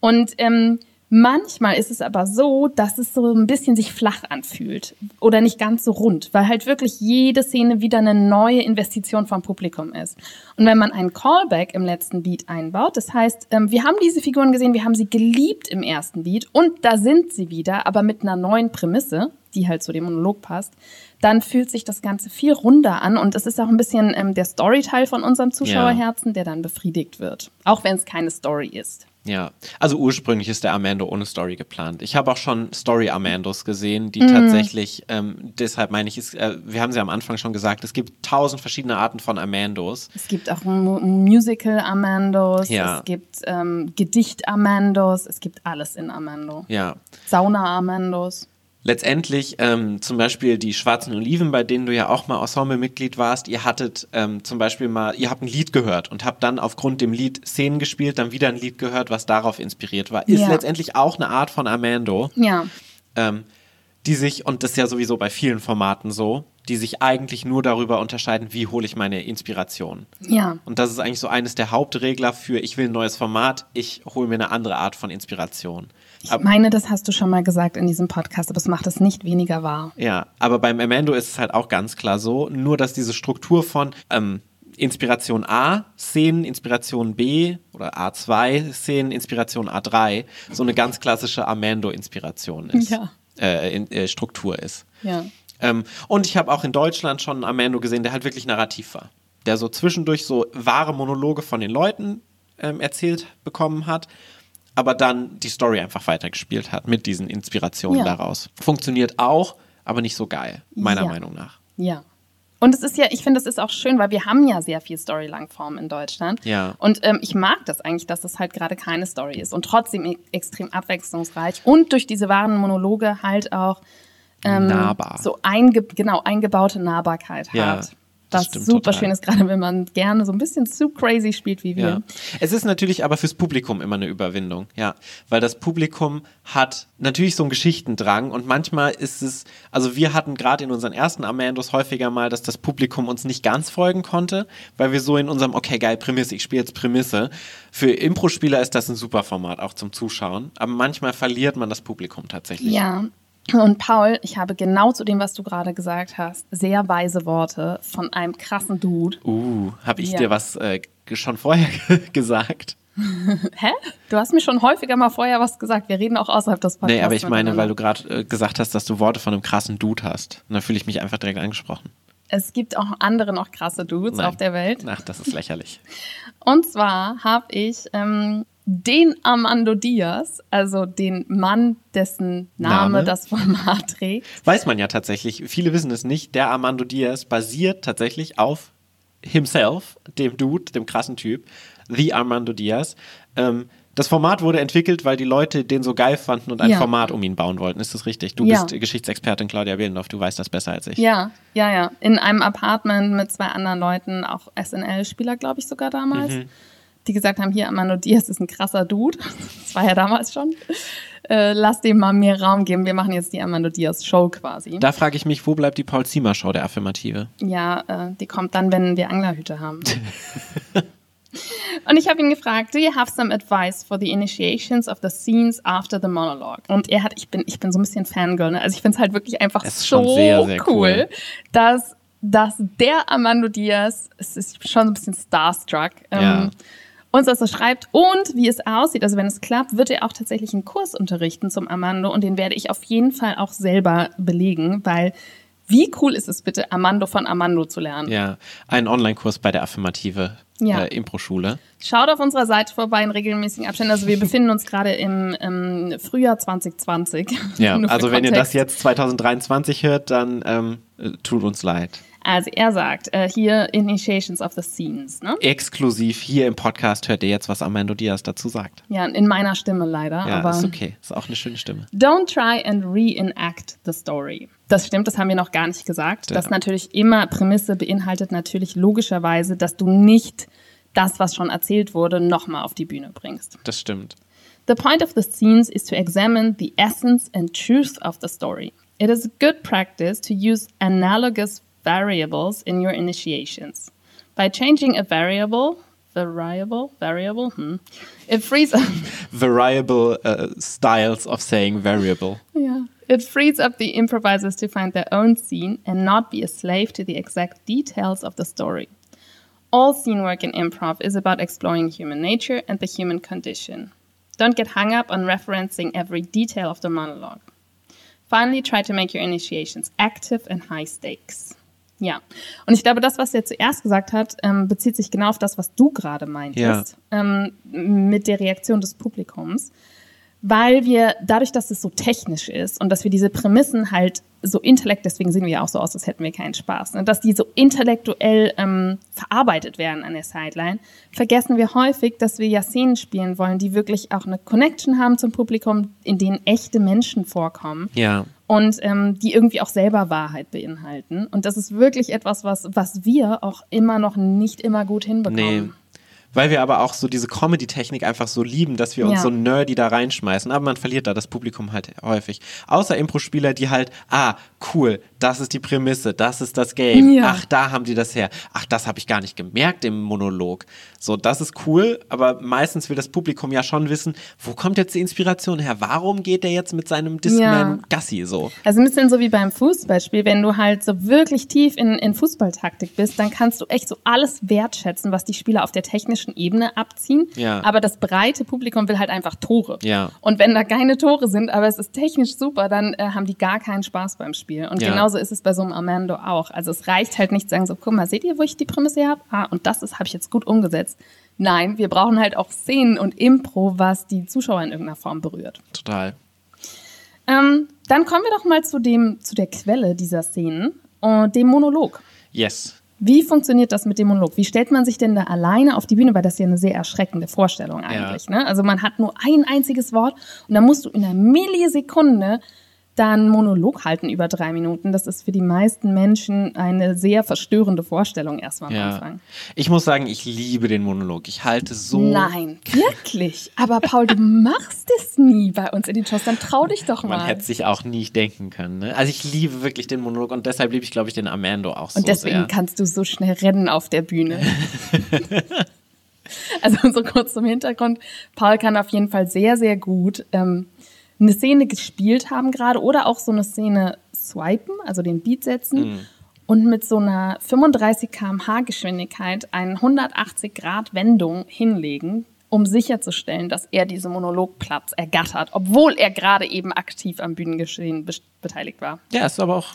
Und ähm, manchmal ist es aber so, dass es so ein bisschen sich flach anfühlt oder nicht ganz so rund, weil halt wirklich jede Szene wieder eine neue Investition vom Publikum ist. Und wenn man einen Callback im letzten Beat einbaut, das heißt, ähm, wir haben diese Figuren gesehen, wir haben sie geliebt im ersten Beat und da sind sie wieder, aber mit einer neuen Prämisse, die halt zu dem Monolog passt, dann fühlt sich das Ganze viel runder an und es ist auch ein bisschen ähm, der Storyteil von unserem Zuschauerherzen, der dann befriedigt wird, auch wenn es keine Story ist.
Ja, also ursprünglich ist der Armando ohne Story geplant. Ich habe auch schon Story-Armandos gesehen, die tatsächlich, ähm, deshalb meine ich, es, äh, wir haben sie am Anfang schon gesagt, es gibt tausend verschiedene Arten von Armandos.
Es gibt auch Mu- Musical-Amandos,
Ja.
es gibt ähm, Gedicht-Amandos, es gibt alles in Amando.
Ja.
Sauna-Amandos.
Letztendlich ähm, zum Beispiel die Schwarzen Oliven, bei denen du ja auch mal Ensemble-Mitglied warst, ihr hattet ähm, zum Beispiel mal, ihr habt ein Lied gehört und habt dann aufgrund dem Lied Szenen gespielt, dann wieder ein Lied gehört, was darauf inspiriert war. Ist
Ja.
letztendlich auch eine Art von Armando.
Ja,
ähm, die sich, und das ist ja sowieso bei vielen Formaten so, die sich eigentlich nur darüber unterscheiden, wie hole ich meine Inspiration.
Ja.
Und das ist eigentlich so eines der Hauptregler für, ich will ein neues Format, ich hole mir eine andere Art von Inspiration.
Ich meine, das hast du schon mal gesagt in diesem Podcast, aber es macht es nicht weniger wahr.
Ja, aber beim Amando ist es halt auch ganz klar so, nur dass diese Struktur von ähm, Inspiration A, Szenen, Inspiration B oder A2, Szenen, Inspiration A3, so eine ganz klassische Amando-Inspiration ist.
Ja.
Äh, in, äh, Struktur ist.
Ja.
Ähm, und ich habe auch in Deutschland schon einen Amando gesehen, der halt wirklich narrativ war. Der so zwischendurch so wahre Monologe von den Leuten ähm, erzählt bekommen hat, aber dann die Story einfach weitergespielt hat mit diesen Inspirationen
Ja.
daraus. Funktioniert auch, aber nicht so geil, meiner
Ja.
Meinung nach.
Ja. Und es ist ja, ich finde, es ist auch schön, weil wir haben ja sehr viel Story-Langform in Deutschland.
Ja.
Und ähm, ich mag das eigentlich, dass es halt gerade keine Story ist und trotzdem e extrem abwechslungsreich und durch diese wahren Monologe halt auch ähm,
Nahbar.
so einge genau eingebaute Nahbarkeit
Ja,
hat.
Das stimmt
super
total.
schön ist, gerade wenn man gerne so ein bisschen zu crazy spielt wie wir.
Ja. Es ist natürlich aber fürs Publikum immer eine Überwindung, ja. Weil das Publikum hat natürlich so einen Geschichtendrang und manchmal ist es, also wir hatten gerade in unseren ersten Amandos häufiger mal, dass das Publikum uns nicht ganz folgen konnte, weil wir so in unserem, okay, geil, Prämisse, ich spiele jetzt Prämisse. Für Impro-Spieler ist das ein super Format, auch zum Zuschauen. Aber manchmal verliert man das Publikum tatsächlich.
Ja. Und Paul, ich habe genau zu dem, was du gerade gesagt hast, sehr weise Worte von einem krassen Dude.
Uh, habe ich
Ja.
dir was äh, schon vorher gesagt?
Hä? Du hast mir schon häufiger mal vorher was gesagt. Wir reden auch außerhalb des Podcasts.
Nee, aber ich meine, weil du gerade äh, gesagt hast, dass du Worte von einem krassen Dude hast. Und da fühle ich mich einfach direkt angesprochen.
Es gibt auch andere noch krasse Dudes
Nein.
auf der Welt.
Ach, das ist lächerlich.
Und zwar habe ich ähm, den Armando Diaz, also den Mann, dessen Name,
Name?
das Format trägt.
Weiß man ja tatsächlich. Viele wissen es nicht. Der Armando Diaz basiert tatsächlich auf himself, dem Dude, dem krassen Typ. The Armando Diaz. Ähm, das Format wurde entwickelt, weil die Leute den so geil fanden und ein
Ja.
Format um ihn bauen wollten. Ist das richtig? Du
Ja.
bist Geschichtsexpertin Claudia Behlendorf. Du weißt das besser als ich.
Ja, ja, ja. In einem Apartment mit zwei anderen Leuten, auch SNL-Spieler, glaube ich, sogar damals.
Mhm.
Die gesagt haben, hier, Armando Diaz ist ein krasser Dude. Das war ja damals schon. Äh, lass dem mal mehr Raum geben. Wir machen jetzt die Armando Diaz Show quasi.
Da frage ich mich, wo bleibt die Paul Ziemer Show der Affirmative?
Ja, äh, die kommt dann, wenn wir Anglerhüte haben. Und ich habe ihn gefragt, do you have some advice for the initiations of the scenes after the monologue? Und er hat, ich bin, ich bin so ein bisschen Fangirl, ne? also ich finde es halt wirklich einfach so
sehr, sehr
cool,
cool.
dass, dass der Armando Diaz, es ist schon so ein bisschen starstruck,
Ja.
Uns das so schreibt und wie es aussieht. Also wenn es klappt, wird er auch tatsächlich einen Kurs unterrichten zum Armando und den werde ich auf jeden Fall auch selber belegen, weil wie cool ist es bitte, Armando von Armando zu lernen?
Ja, ein Online-Kurs bei der Affirmative
Ja.
äh, Impro-Schule.
Schaut auf unserer Seite vorbei in regelmäßigen Abständen. Also wir befinden uns gerade im, ähm, Frühjahr 2020.
Ja, also wenn ihr das jetzt 2023 hört, dann ähm, äh, tut uns leid.
Also er sagt, äh, hier Initiations of the Scenes, ne?
Exklusiv hier im Podcast hört ihr jetzt, was Armando Diaz dazu sagt.
Ja, in meiner Stimme leider.
Ja,
aber
ist okay. Ist auch eine schöne Stimme.
Don't try and reenact the story. Das stimmt, das haben wir noch gar nicht gesagt.
Ja.
Das natürlich immer Prämisse beinhaltet natürlich logischerweise, dass du nicht das, was schon erzählt wurde, nochmal auf die Bühne bringst.
Das stimmt.
The point of the scenes is to examine the essence and truth of the story. It is a good practice to use analogous variables in your initiations. By changing a variable, variable, variable, hmm, it frees up,
Variable uh, styles of saying variable.
yeah, it frees up the improvisers to find their own scene and not be a slave to the exact details of the story. All scene work in improv is about exploring human nature and the human condition. Don't get hung up on referencing every detail of the monologue. Finally, try to make your initiations active and high stakes. Ja, und ich glaube, das, was er zuerst gesagt hat, ähm, bezieht sich genau auf das, was du gerade meintest, ähm, mit der Reaktion des Publikums weil wir dadurch, dass es so technisch ist und dass wir diese Prämissen halt so intellekt, deswegen sehen wir ja auch so aus, als hätten wir keinen Spaß, ne? dass die so intellektuell ähm, verarbeitet werden an der Sideline, vergessen wir häufig, dass wir ja Szenen spielen wollen, die wirklich auch eine Connection haben zum Publikum, in denen echte Menschen vorkommen
Ja.
Und ähm, die irgendwie auch selber Wahrheit beinhalten. Und das ist wirklich etwas, was, was wir auch immer noch nicht immer gut hinbekommen.
Nee. Weil wir aber auch so diese Comedy-Technik einfach so lieben, dass wir uns
Ja.
so nerdy da reinschmeißen. Aber man verliert da das Publikum halt häufig. Außer Impro-Spieler, die halt, ah, cool, das ist die Prämisse, das ist das Game.
Ja.
Ach, da haben die das her. Ach, das habe ich gar nicht gemerkt im Monolog. So, das ist cool, aber meistens will das Publikum ja schon wissen, wo kommt jetzt die Inspiration her? Warum geht der jetzt mit seinem Discman Gassi so?
Also ein bisschen so wie beim Fußballspiel, wenn du halt so wirklich tief in, in Fußballtaktik bist, dann kannst du echt so alles wertschätzen, was die Spieler auf der technischen Ebene abziehen.
Ja.
Aber das breite Publikum will halt einfach Tore.
Ja.
Und wenn da keine Tore sind, aber es ist technisch super, dann äh, haben die gar keinen Spaß beim Spiel. Und
Ja.
genauso ist es bei so einem Armando auch. Also es reicht halt nicht zu sagen so, guck mal, seht ihr, wo ich die Prämisse habe? Ah, und das ist habe ich jetzt gut umgesetzt. Nein, wir brauchen halt auch Szenen und Impro, was die Zuschauer in irgendeiner Form berührt.
Total.
Ähm, dann kommen wir doch mal zu, dem, zu der Quelle dieser Szenen und dem Monolog.
Yes.
Wie funktioniert das mit dem Monolog? Wie stellt man sich denn da alleine auf die Bühne? Weil das ist ja eine sehr erschreckende Vorstellung eigentlich. Ne? Also man hat nur ein einziges Wort und dann musst du in einer Millisekunde dann Monolog halten über drei Minuten. Das ist für die meisten Menschen eine sehr verstörende Vorstellung erstmal am
Ja.
Anfang.
Ich muss sagen, ich liebe den Monolog. Ich halte so.
Nein, wirklich. Aber Paul, du machst es nie bei uns in den Shows. Dann trau dich doch mal.
Man hätte sich auch nie denken können. Ne? Also ich liebe wirklich den Monolog und deshalb liebe ich, glaube ich, den Amando auch so
Und deswegen
sehr.
kannst du so schnell rennen auf der Bühne. also so kurz zum Hintergrund. Paul kann auf jeden Fall sehr, sehr gut ähm, eine Szene gespielt haben gerade oder auch so eine Szene swipen, also den Beat setzen und mit so einer 35 km/h Geschwindigkeit eine 180 Grad Wendung hinlegen, um sicherzustellen, dass er diesen Monologplatz ergattert, obwohl er gerade eben aktiv am Bühnengeschehen be beteiligt war.
Ja, ist aber auch.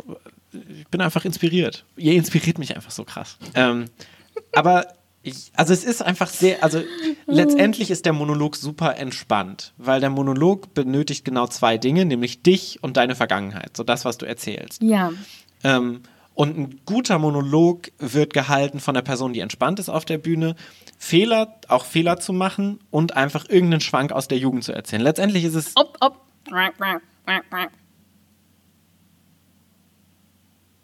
Ich bin einfach inspiriert. Ihr inspiriert mich einfach so krass. Ähm, aber ich, also es ist einfach sehr, also letztendlich ist der Monolog super entspannt, weil der Monolog benötigt genau zwei Dinge, nämlich dich und deine Vergangenheit, so das, was du erzählst.
Ja,
Ähm, und ein guter Monolog wird gehalten von der Person, die entspannt ist auf der Bühne, Fehler, auch Fehler zu machen und einfach irgendeinen Schwank aus der Jugend zu erzählen. Letztendlich ist es,
ob, ob.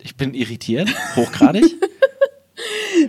ich bin irritiert, hochgradig.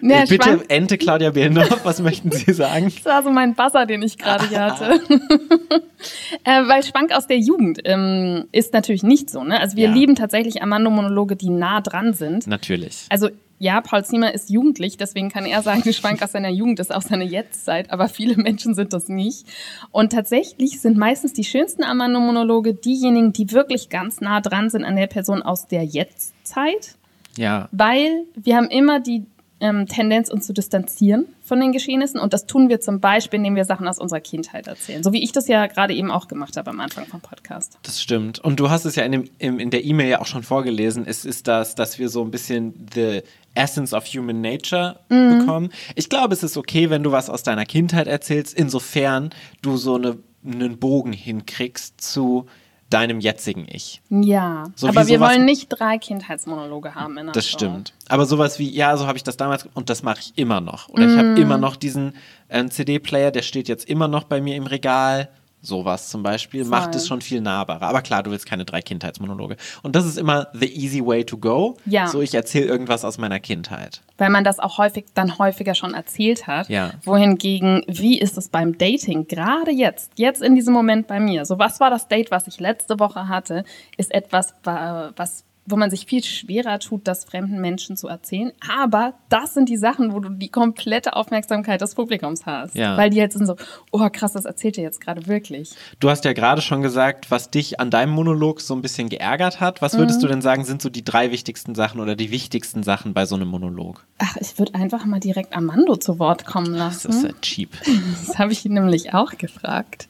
Ja,
Bitte,
Schwank,
Ente Claudia Behlendorf, was möchten Sie sagen?
das war so mein Buzzer, den ich gerade hier hatte. äh, weil Schwank aus der Jugend ähm, ist natürlich nicht so. Ne? Also wir
Ja.
lieben tatsächlich Amando-Monologe, die nah dran sind.
Natürlich.
Also ja, Paul Ziemer ist jugendlich, deswegen kann er sagen, Schwank aus seiner Jugend ist auch seine Jetztzeit, aber viele Menschen sind das nicht. Und tatsächlich sind meistens die schönsten Amando-Monologe diejenigen, die wirklich ganz nah dran sind an der Person aus der Jetztzeit.
Ja.
weil wir haben immer die ähm, Tendenz, uns zu distanzieren von den Geschehnissen und das tun wir zum Beispiel, indem wir Sachen aus unserer Kindheit erzählen. So wie ich das ja gerade eben auch gemacht habe am Anfang vom Podcast.
Das stimmt. Und du hast es ja in, dem, im, in der E-Mail ja auch schon vorgelesen. Es ist das, dass wir so ein bisschen the essence of human nature bekommen. Ich glaube, es ist okay, wenn du was aus deiner Kindheit erzählst, insofern du so eine, einen Bogen hinkriegst zu deinem jetzigen Ich.
Ja,
So
aber wir wollen nicht drei Kindheitsmonologe haben in
Das
Show.
stimmt. Aber sowas wie, ja, so habe ich das damals und das mache ich immer noch. Oder ich habe immer noch diesen äh, CD-Player, der steht jetzt immer noch bei mir im Regal. Sowas zum Beispiel macht
Voll.
es schon viel nahbarer. Aber klar, du willst keine drei Kindheitsmonologe. Und das ist immer the easy way to go.
Ja.
So, ich erzähle irgendwas aus meiner Kindheit.
Weil man das auch häufig dann häufiger schon erzählt hat.
Ja.
Wohingegen, wie ist es beim Dating? Gerade jetzt, jetzt in diesem Moment bei mir. So, was war das Date, was ich letzte Woche hatte, ist etwas, wa- was wo man sich viel schwerer tut, das fremden Menschen zu erzählen. Aber das sind die Sachen, wo du die komplette Aufmerksamkeit des Publikums hast.
Ja.
Weil die halt sind so, oh krass, das erzählt er jetzt gerade wirklich.
Du hast ja gerade schon gesagt, was dich an deinem Monolog so ein bisschen geärgert hat. Was würdest du denn sagen, sind so die drei wichtigsten Sachen oder die wichtigsten Sachen bei so einem Monolog?
Ach, ich würde einfach mal direkt Amando zu Wort kommen
Das
lassen.
ist ja cheap.
Das habe ich ihn nämlich auch gefragt.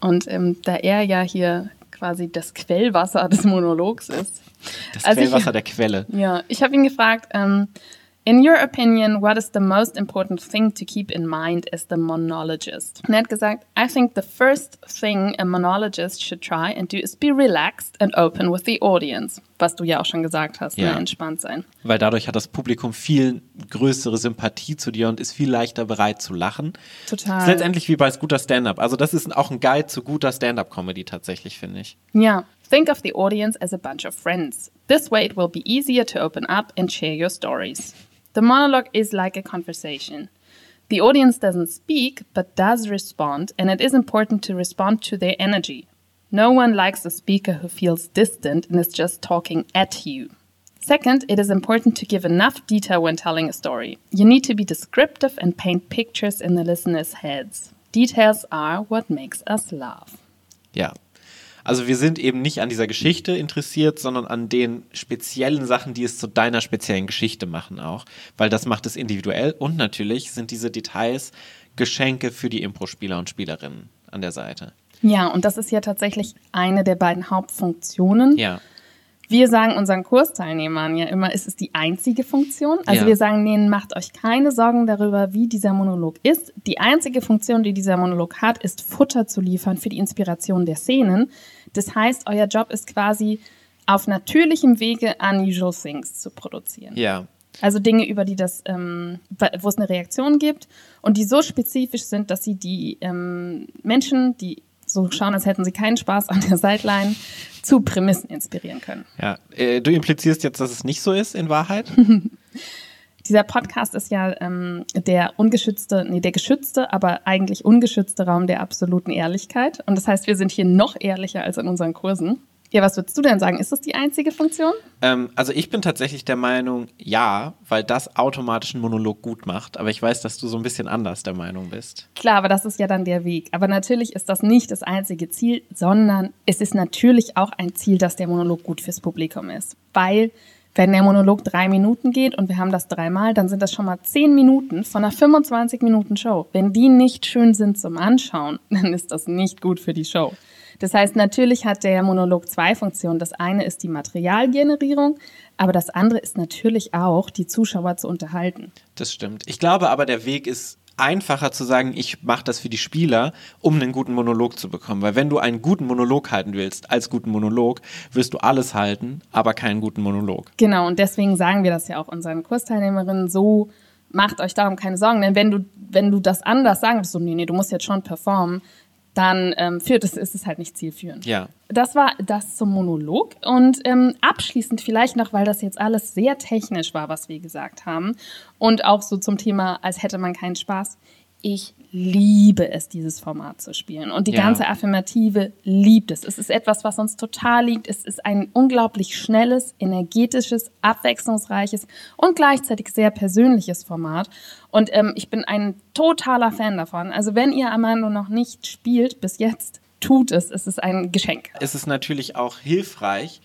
Und ähm, da er ja hier quasi das Quellwasser des Monologs ist.
Das
Also ich-
Quellwasser der Quelle.
Ja, ich habe ihn gefragt, ähm, in your opinion, what is the most important thing to keep in mind as the monologist? Und er hat gesagt, I think the first thing a monologist should try and do is be relaxed and open with the audience. Was du ja auch schon gesagt hast,
Ja.
ne? entspannt sein.
Weil dadurch hat das Publikum viel größere Sympathie zu dir und ist viel leichter bereit zu lachen.
Total.
Das ist letztendlich wie bei guter Stand-up. Also das ist auch ein Guide zu guter Stand-up-Comedy tatsächlich, finde ich.
Yeah. Think of the audience as a bunch of friends. This way it will be easier to open up and share your stories. The monologue is like a conversation. The audience doesn't speak, but does respond, and it is important to respond to their energy. No one likes a speaker who feels distant and is just talking at you. Second, it is important to give enough detail when telling a story. You need to be descriptive and paint pictures in the listeners' heads. Details are what makes us laugh.
Ja. Also wir sind eben nicht an dieser Geschichte interessiert, sondern an den speziellen Sachen, die es zu deiner speziellen Geschichte machen auch. Weil das macht es individuell und natürlich sind diese Details Geschenke für die Impro-Spieler und Spielerinnen an der Seite.
Ja, und das ist ja tatsächlich eine der beiden Hauptfunktionen.
Ja.
Wir sagen unseren Kursteilnehmern ja immer, es ist die einzige Funktion. Also
Ja.
wir sagen denen, macht euch keine Sorgen darüber, wie dieser Monolog ist. Die einzige Funktion, die dieser Monolog hat, ist Futter zu liefern für die Inspiration der Szenen. Das heißt, euer Job ist quasi auf natürlichem Wege unusual things zu produzieren.
Ja.
Also Dinge, über die das, ähm, wo es eine Reaktion gibt und die so spezifisch sind, dass sie die ähm, Menschen, die so schauen, als hätten sie keinen Spaß an der Sideline, zu Prämissen inspirieren können.
Ja. Äh, du implizierst jetzt, dass es nicht so ist in Wahrheit?
Dieser Podcast ist ja ähm, der ungeschützte, nee, der geschützte, aber eigentlich ungeschützte Raum der absoluten Ehrlichkeit. Und das heißt, wir sind hier noch ehrlicher als in unseren Kursen. Ja, was würdest du denn sagen? Ist das die einzige Funktion?
ähm, also ich bin tatsächlich der Meinung, ja, weil das automatisch einen Monolog gut macht. Aber ich weiß, dass du so ein bisschen anders der Meinung bist.
Klar, aber das ist ja dann der Weg. Aber natürlich ist das nicht das einzige Ziel, sondern es ist natürlich auch ein Ziel, dass der Monolog gut fürs Publikum ist. Weil, wenn der Monolog drei Minuten geht und wir haben das dreimal, dann sind das schon mal zehn Minuten von einer 25-Minuten-Show. Wenn die nicht schön sind zum Anschauen, dann ist das nicht gut für die Show. Das heißt, natürlich hat der Monolog zwei Funktionen. Das eine ist die Materialgenerierung, aber das andere ist natürlich auch, die Zuschauer zu unterhalten.
Das stimmt. Ich glaube aber, der Weg ist einfacher zu sagen, ich mache das für die Spieler, um einen guten Monolog zu bekommen. Weil wenn du einen guten Monolog halten willst, als guten Monolog, wirst du alles halten, aber keinen guten Monolog.
Genau, und deswegen sagen wir das ja auch unseren Kursteilnehmerinnen so, macht euch darum keine Sorgen, denn wenn du, wenn du das anders sagen würdest, so, nee, nee, du musst jetzt schon performen, dann ähm, führt es, ist es halt nicht zielführend.
Ja.
Das war das zum Monolog. Und ähm, abschließend vielleicht noch, weil das jetzt alles sehr technisch war, was wir gesagt haben. Und auch so zum Thema, als hätte man keinen Spaß. Ich liebe es, dieses Format zu spielen. Und die
Ja.
ganze Affirmative liebt es. Es ist etwas, was uns total liegt. Es ist ein unglaublich schnelles, energetisches, abwechslungsreiches und gleichzeitig sehr persönliches Format. Und ähm, ich bin ein totaler Fan davon. Also wenn ihr Amando noch nicht spielt bis jetzt, tut es. Es ist ein Geschenk.
Es ist natürlich auch hilfreich,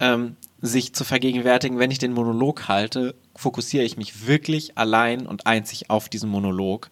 ähm, sich zu vergegenwärtigen, wenn ich den Monolog halte, fokussiere ich mich wirklich allein und einzig auf diesen Monolog.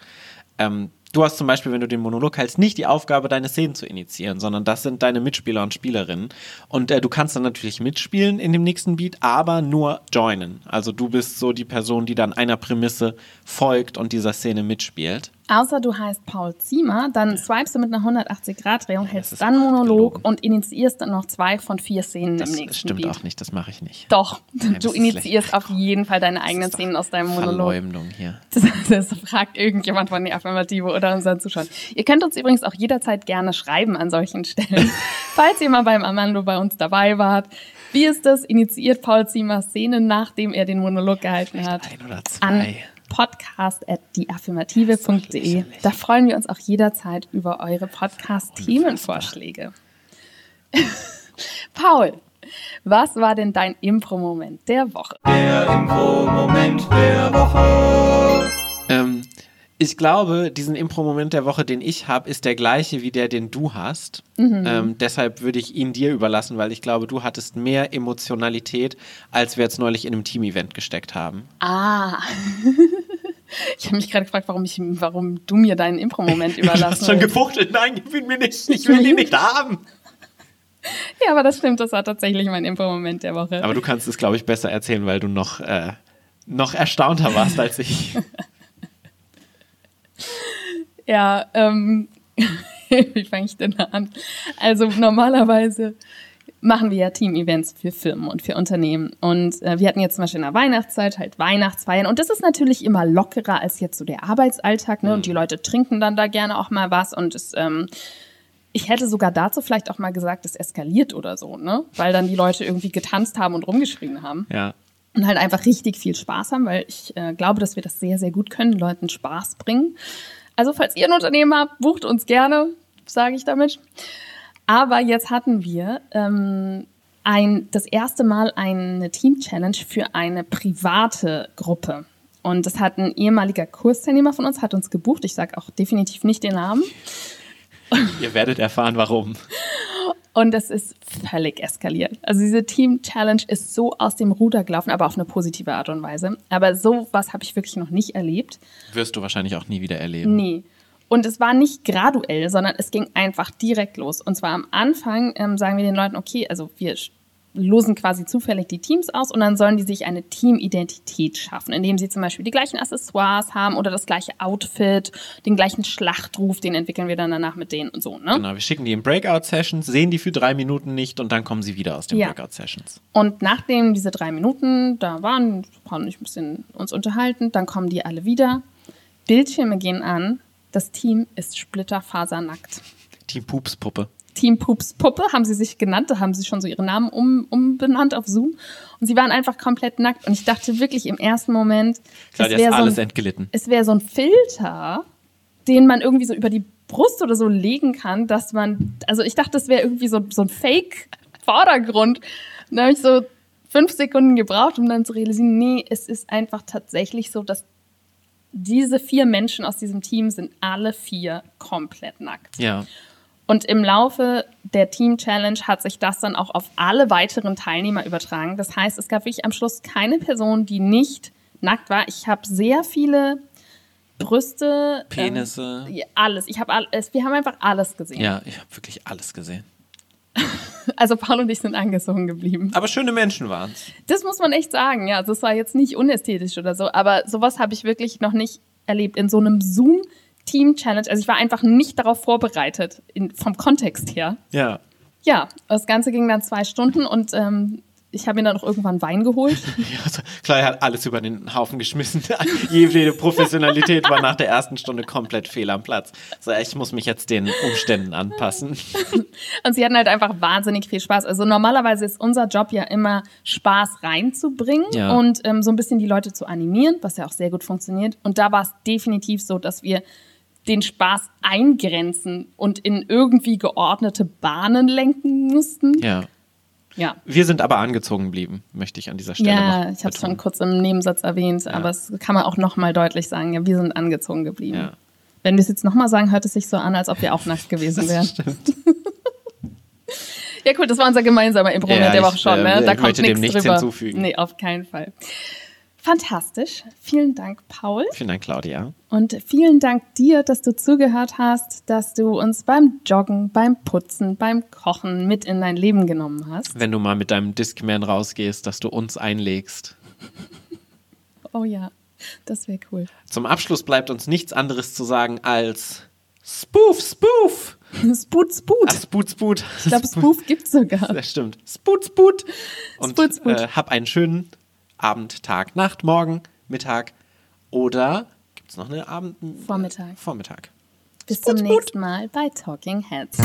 Ähm, du hast zum Beispiel, wenn du den Monolog hältst, nicht die Aufgabe, deine Szenen zu initiieren, sondern das sind deine Mitspieler und Spielerinnen. Und äh, du kannst dann natürlich mitspielen in dem nächsten Beat, aber nur joinen. Also du bist so die Person, die dann einer Prämisse folgt und dieser Szene mitspielt.
Außer du heißt Paul Ziemer, dann swipest du mit einer 180-Grad-Drehung, hältst dann Monolog und initiierst dann noch zwei von vier Szenen
Das
im nächsten
stimmt
Beat.
auch nicht, das mache ich nicht.
Doch,
das
du initiierst
schlecht.
auf jeden Fall deine eigenen Szenen aus deinem Monolog.
Verleumdung hier.
Das, das fragt irgendjemand von der Affirmative oder unseren Zuschauern. Ihr könnt uns übrigens auch jederzeit gerne schreiben an solchen Stellen, falls ihr mal beim Amando bei uns dabei wart. Wie ist das? Initiiert Paul Ziemer Szenen, nachdem er den Monolog gehalten hat?
Ein oder
An
zwei.
podcast.deaffirmative.de. Da freuen wir uns auch jederzeit über eure Podcast-Themenvorschläge. Paul, was war denn dein Impro-Moment der Woche?
Der Impro-Moment der Woche.
Ähm, ich glaube, diesen Impro-Moment der Woche, den ich habe, ist der gleiche wie der, den du hast. Ähm, deshalb würde ich ihn dir überlassen, weil ich glaube, du hattest mehr Emotionalität, als wir jetzt neulich in einem Team-Event gesteckt haben.
Ah. Ich habe mich gerade gefragt, warum, ich, warum du mir deinen Impro-Moment überlassen willst.
gefuchtelt. Nein, gib ihn mir nicht. Ich will ihn nicht haben.
Ja, aber das stimmt, das war tatsächlich mein Impro-Moment der Woche.
Aber du kannst es, glaube ich, besser erzählen, weil du noch, äh, noch erstaunter warst als ich.
Ja, ähm, wie fange ich denn an? Also normalerweise machen wir ja Team-Events für Firmen und für Unternehmen. Und äh, wir hatten jetzt zum Beispiel in der Weihnachtszeit halt Weihnachtsfeiern. Und das ist natürlich immer lockerer als jetzt so der Arbeitsalltag. Ne? Und die Leute trinken dann da gerne auch mal was. Und es, ähm, ich hätte sogar dazu vielleicht auch mal gesagt, es eskaliert oder so, ne? Weil dann die Leute irgendwie getanzt haben und rumgeschrien haben.
Ja.
und halt einfach richtig viel Spaß haben, weil ich äh, glaube, dass wir das sehr, sehr gut können, Leuten Spaß bringen. Also falls ihr ein Unternehmen habt, bucht uns gerne, sage ich damit. Aber jetzt hatten wir ähm, ein, das erste Mal eine Team-Challenge für eine private Gruppe. Und das hat ein ehemaliger Kursteilnehmer von uns, hat uns gebucht. Ich sage auch definitiv nicht den Namen.
Ihr werdet erfahren, warum.
Und das ist völlig eskaliert. Also diese Team Challenge ist so aus dem Ruder gelaufen, aber auf eine positive Art und Weise. Aber so was habe ich wirklich noch nicht erlebt.
Wirst du wahrscheinlich auch nie wieder erleben.
Nee. Und es war nicht graduell, sondern es ging einfach direkt los. Und zwar am Anfang ähm, sagen wir den Leuten, okay, also wir losen quasi zufällig die Teams aus und dann sollen die sich eine Teamidentität schaffen, indem sie zum Beispiel die gleichen Accessoires haben oder das gleiche Outfit, den gleichen Schlachtruf, den entwickeln wir dann danach mit denen und so. Ne?
Genau, wir schicken die in Breakout-Sessions, sehen die für drei Minuten nicht und dann kommen sie wieder aus den
Ja.
Breakout-Sessions.
Und nachdem diese drei Minuten da waren, haben ich ein bisschen uns unterhalten, dann kommen die alle wieder. Bildschirme gehen an, das Team ist splitterfasernackt.
Team Pups-Puppe.
Team Pups Puppe haben sie sich genannt, da haben sie schon so ihren Namen um, umbenannt auf Zoom. Und sie waren einfach komplett nackt. Und ich dachte wirklich im ersten Moment,
Claudia
es wäre so, wäre so ein Filter, den man irgendwie so über die Brust oder so legen kann, dass man, also ich dachte, das wäre irgendwie so, so ein Fake-Vordergrund. Dann habe ich so fünf Sekunden gebraucht, um dann zu realisieren, nee, es ist einfach tatsächlich so, dass diese vier Menschen aus diesem Team sind alle vier komplett nackt.
Ja.
Und im Laufe der Team Challenge hat sich das dann auch auf alle weiteren Teilnehmer übertragen. Das heißt, es gab wirklich am Schluss keine Person, die nicht nackt war. Ich habe sehr viele Brüste,
Penisse.
Ähm, alles. Ich habe alles. Wir haben einfach alles gesehen.
Ja, ich habe wirklich alles gesehen.
Also Paul und ich sind angezogen geblieben.
Aber schöne Menschen waren es.
Das muss man echt sagen. Ja, das war jetzt nicht unästhetisch oder so, aber sowas habe ich wirklich noch nicht erlebt in so einem Zoom Team Challenge. Also ich war einfach nicht darauf vorbereitet in, vom Kontext her.
Ja.
Ja, das Ganze ging dann zwei Stunden und ähm, ich habe mir dann noch irgendwann Wein geholt.
Ja, also, Claudia hat alles über den Haufen geschmissen. Jede Professionalität war nach der ersten Stunde komplett fehl am Platz. So, ich muss mich jetzt den Umständen anpassen.
Und sie hatten halt einfach wahnsinnig viel Spaß. Also normalerweise ist unser Job ja immer Spaß reinzubringen
Ja.
und ähm, so ein bisschen die Leute zu animieren, was ja auch sehr gut funktioniert. Und da war es definitiv so, dass wir den Spaß eingrenzen und in irgendwie geordnete Bahnen lenken mussten.
Ja.
Ja.
Wir sind aber angezogen geblieben, möchte ich an dieser Stelle
Ja,
noch
ich habe es schon kurz im Nebensatz erwähnt, aber es kann man auch noch mal deutlich sagen. Ja, wir sind angezogen geblieben.
Ja.
Wenn wir es jetzt noch mal sagen, hört es sich so an, als ob wir auch nackt gewesen wären. ja, cool, das war unser gemeinsamer Impro
Ja,
der Woche schon,
äh,
ne? Da
ich
kommt
möchte dem
nichts
nichts
drüber.
hinzufügen.
Nee, auf keinen Fall. Fantastisch. Vielen Dank, Paul.
Vielen Dank, Claudia.
Und vielen Dank dir, dass du zugehört hast, dass du uns beim Joggen, beim Putzen, beim Kochen mit in dein Leben genommen hast.
Wenn du mal mit deinem Discman rausgehst, dass du uns einlegst.
Oh ja, das wäre cool.
Zum Abschluss bleibt uns nichts anderes zu sagen als Spoof, Spoof.
Spoot, Spoot.
Ach, Spoot, Spoot.
Ich glaube, Spoof gibt's sogar.
Das stimmt. Spoot, Spoot. Und
Spoot, Spoot.
Äh, hab einen schönen Abend, Tag, Nacht, Morgen, Mittag oder gibt es noch eine Abend...
Vormittag.
Vormittag.
Bis zum nächsten Mal bei Talking Heads.